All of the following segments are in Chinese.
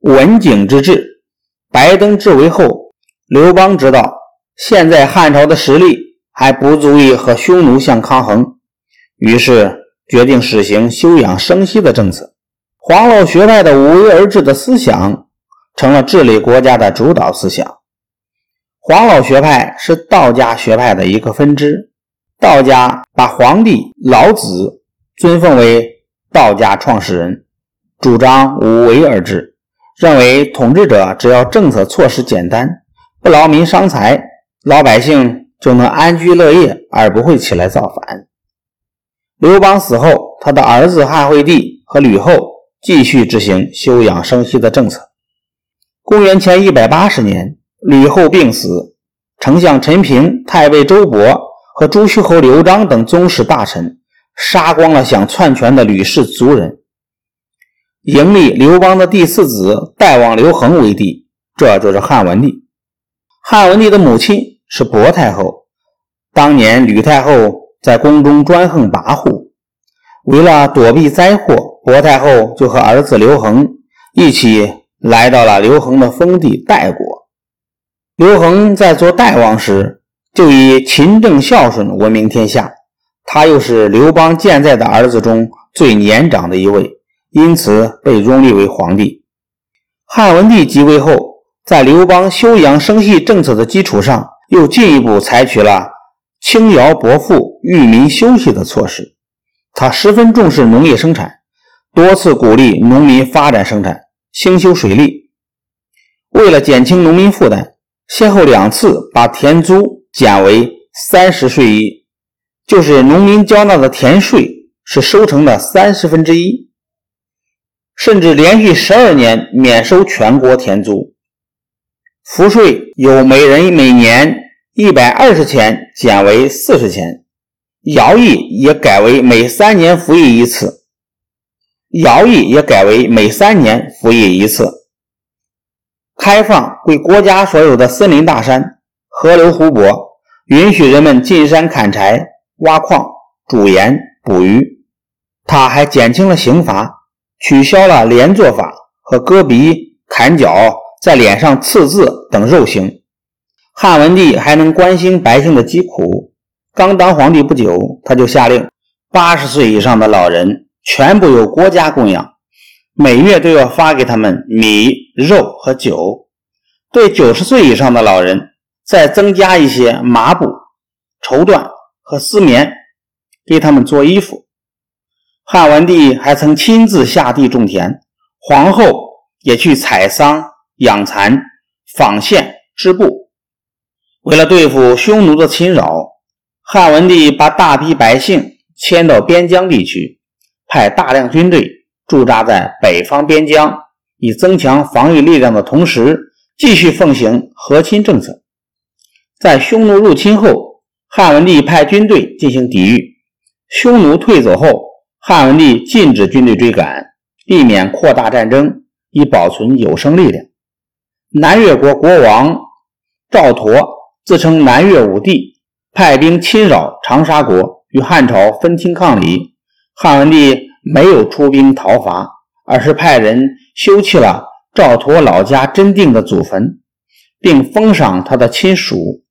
文景之治。白登之围后，刘邦知道现在汉朝的实力还不足以和匈奴相抗衡，于是决定实行休养生息的政策。黄老学派的无为而治的思想成了治理国家的主导思想。黄老学派是道家学派的一个分支，道家把皇帝老子尊奉为道家创始人，主张无为而治，认为统治者只要政策措施简单，不劳民伤财，老百姓就能安居乐业，而不会起来造反。刘邦死后，他的儿子汉惠帝和吕后继续执行休养生息的政策。公元前一百八十年。吕后病死，丞相陈平、太尉周勃和朱虚侯刘璋等宗室大臣杀光了想篡权的吕氏族人，迎立刘邦的第四子代王刘恒为帝，这就是汉文帝。汉文帝的母亲是薄太后，当年吕太后在宫中专横跋扈，为了躲避灾祸，薄太后就和儿子刘恒一起来到了刘恒的封地代国。刘恒在做代王时，就以勤政孝顺闻名天下。他又是刘邦健在的儿子中最年长的一位，因此被拥立为皇帝。汉文帝即位后，在刘邦休养生息政策的基础上，又进一步采取了轻徭薄赋、裕民休息的措施。他十分重视农业生产，多次鼓励农民发展生产，兴修水利。为了减轻农民负担。先后两次把田租减为三十税一，就是农民交纳的田税是收成的三十分之一，甚至连续十二年免收全国田租。赋税由每人每年一百二十钱减为四十钱，徭役也改为每三年服役一次，徭役也改为每三年服役一次。开放归国家所有的森林大山、河流湖泊，允许人们进山砍柴、挖矿、煮盐、捕鱼。他还减轻了刑罚，取消了连坐法和割鼻、砍脚、在脸上刺字等肉刑。汉文帝还能关心百姓的疾苦。刚当皇帝不久，他就下令，八十岁以上的老人全部由国家供养。每月都要发给他们米、肉和酒，对九十岁以上的老人再增加一些麻布、绸缎和丝棉，给他们做衣服。汉文帝还曾亲自下地种田，皇后也去采桑、养蚕、纺线、织布。为了对付匈奴的侵扰，汉文帝把大批百姓迁到边疆地区，派大量军队。驻扎在北方边疆，以增强防御力量的同时，继续奉行和亲政策。在匈奴入侵后，汉文帝派军队进行抵御。匈奴退走后，汉文帝禁止军队追赶，避免扩大战争，以保存有生力量。南越国国王赵佗自称南越武帝，派兵侵扰长沙国，与汉朝分庭抗礼。汉文帝。没有出兵讨伐，而是派人修葺了赵佗老家真定的祖坟，并封赏他的亲属，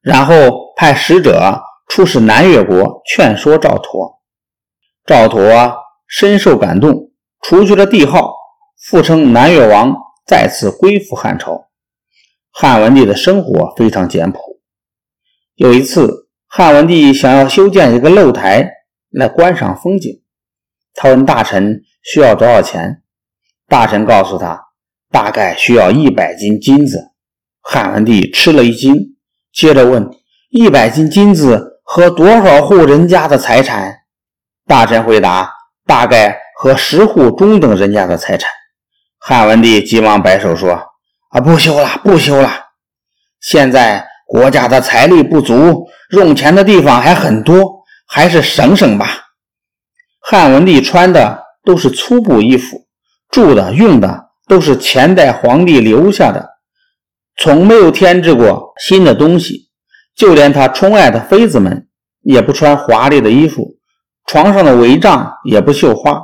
然后派使者出使南越国劝说赵佗。赵佗深受感动，除去了帝号，复称南越王，再次归附汉朝。汉文帝的生活非常简朴。有一次，汉文帝想要修建一个露台来观赏风景。他问大臣需要多少钱，大臣告诉他大概需要一百斤金子。汉文帝吃了一惊，接着问：一百斤金子和多少户人家的财产？大臣回答：大概和十户中等人家的财产。汉文帝急忙摆手说：啊，不修了，不修了！现在国家的财力不足，用钱的地方还很多，还是省省吧。汉文帝穿的都是粗布衣服，住的用的都是前代皇帝留下的，从没有添置过新的东西。就连他宠爱的妃子们也不穿华丽的衣服，床上的帷帐也不绣花。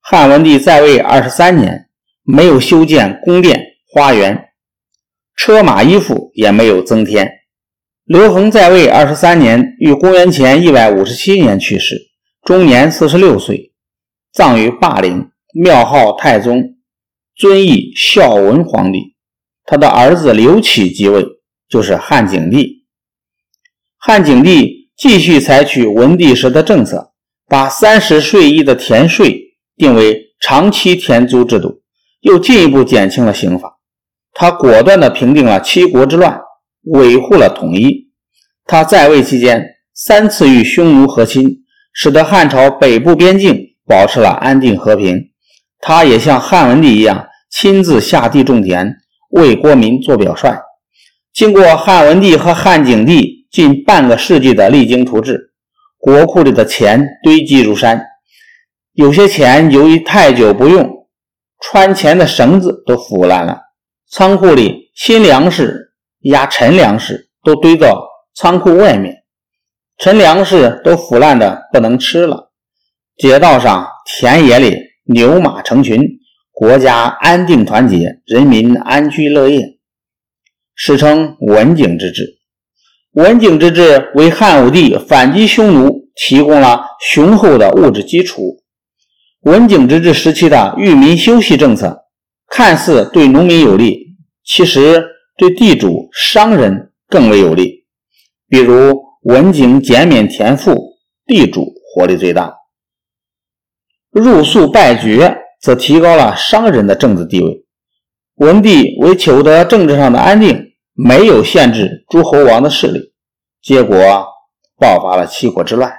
汉文帝在位二十三年，没有修建宫殿、花园，车马衣服也没有增添。刘恒在位二十三年，于公元前一百五十七年去世，终年四十六岁，葬于霸陵，庙号太宗，尊义孝文皇帝。他的儿子刘启即位，就是汉景帝。汉景帝继续采取文帝时的政策，把三十税一的田税定为长期田租制度。又进一步减轻了刑罚，他果断地平定了七国之乱，维护了统一。他在位期间三次与匈奴和亲，使得汉朝北部边境保持了安定和平。他也像汉文帝一样，亲自下地种田，为国民做表率。经过汉文帝和汉景帝近半个世纪的励精图治，国库里的钱堆积如山，有些钱由于太久不用。穿钱的绳子都腐烂了，仓库里新粮食压陈粮食都堆到仓库外面，陈粮食都腐烂的不能吃了。街道上、田野里牛马成群，国家安定团结，人民安居乐业，史称文景之治。文景之治为汉武帝反击匈奴提供了雄厚的物质基础。文景之治时期的裕民休息政策，看似对农民有利，其实对地主、商人更为有利。比如文景减免田赋，地主获利最大；入粟败爵，则提高了商人的政治地位。文帝为求得政治上的安定，没有限制诸侯王的势力，结果爆发了七国之乱。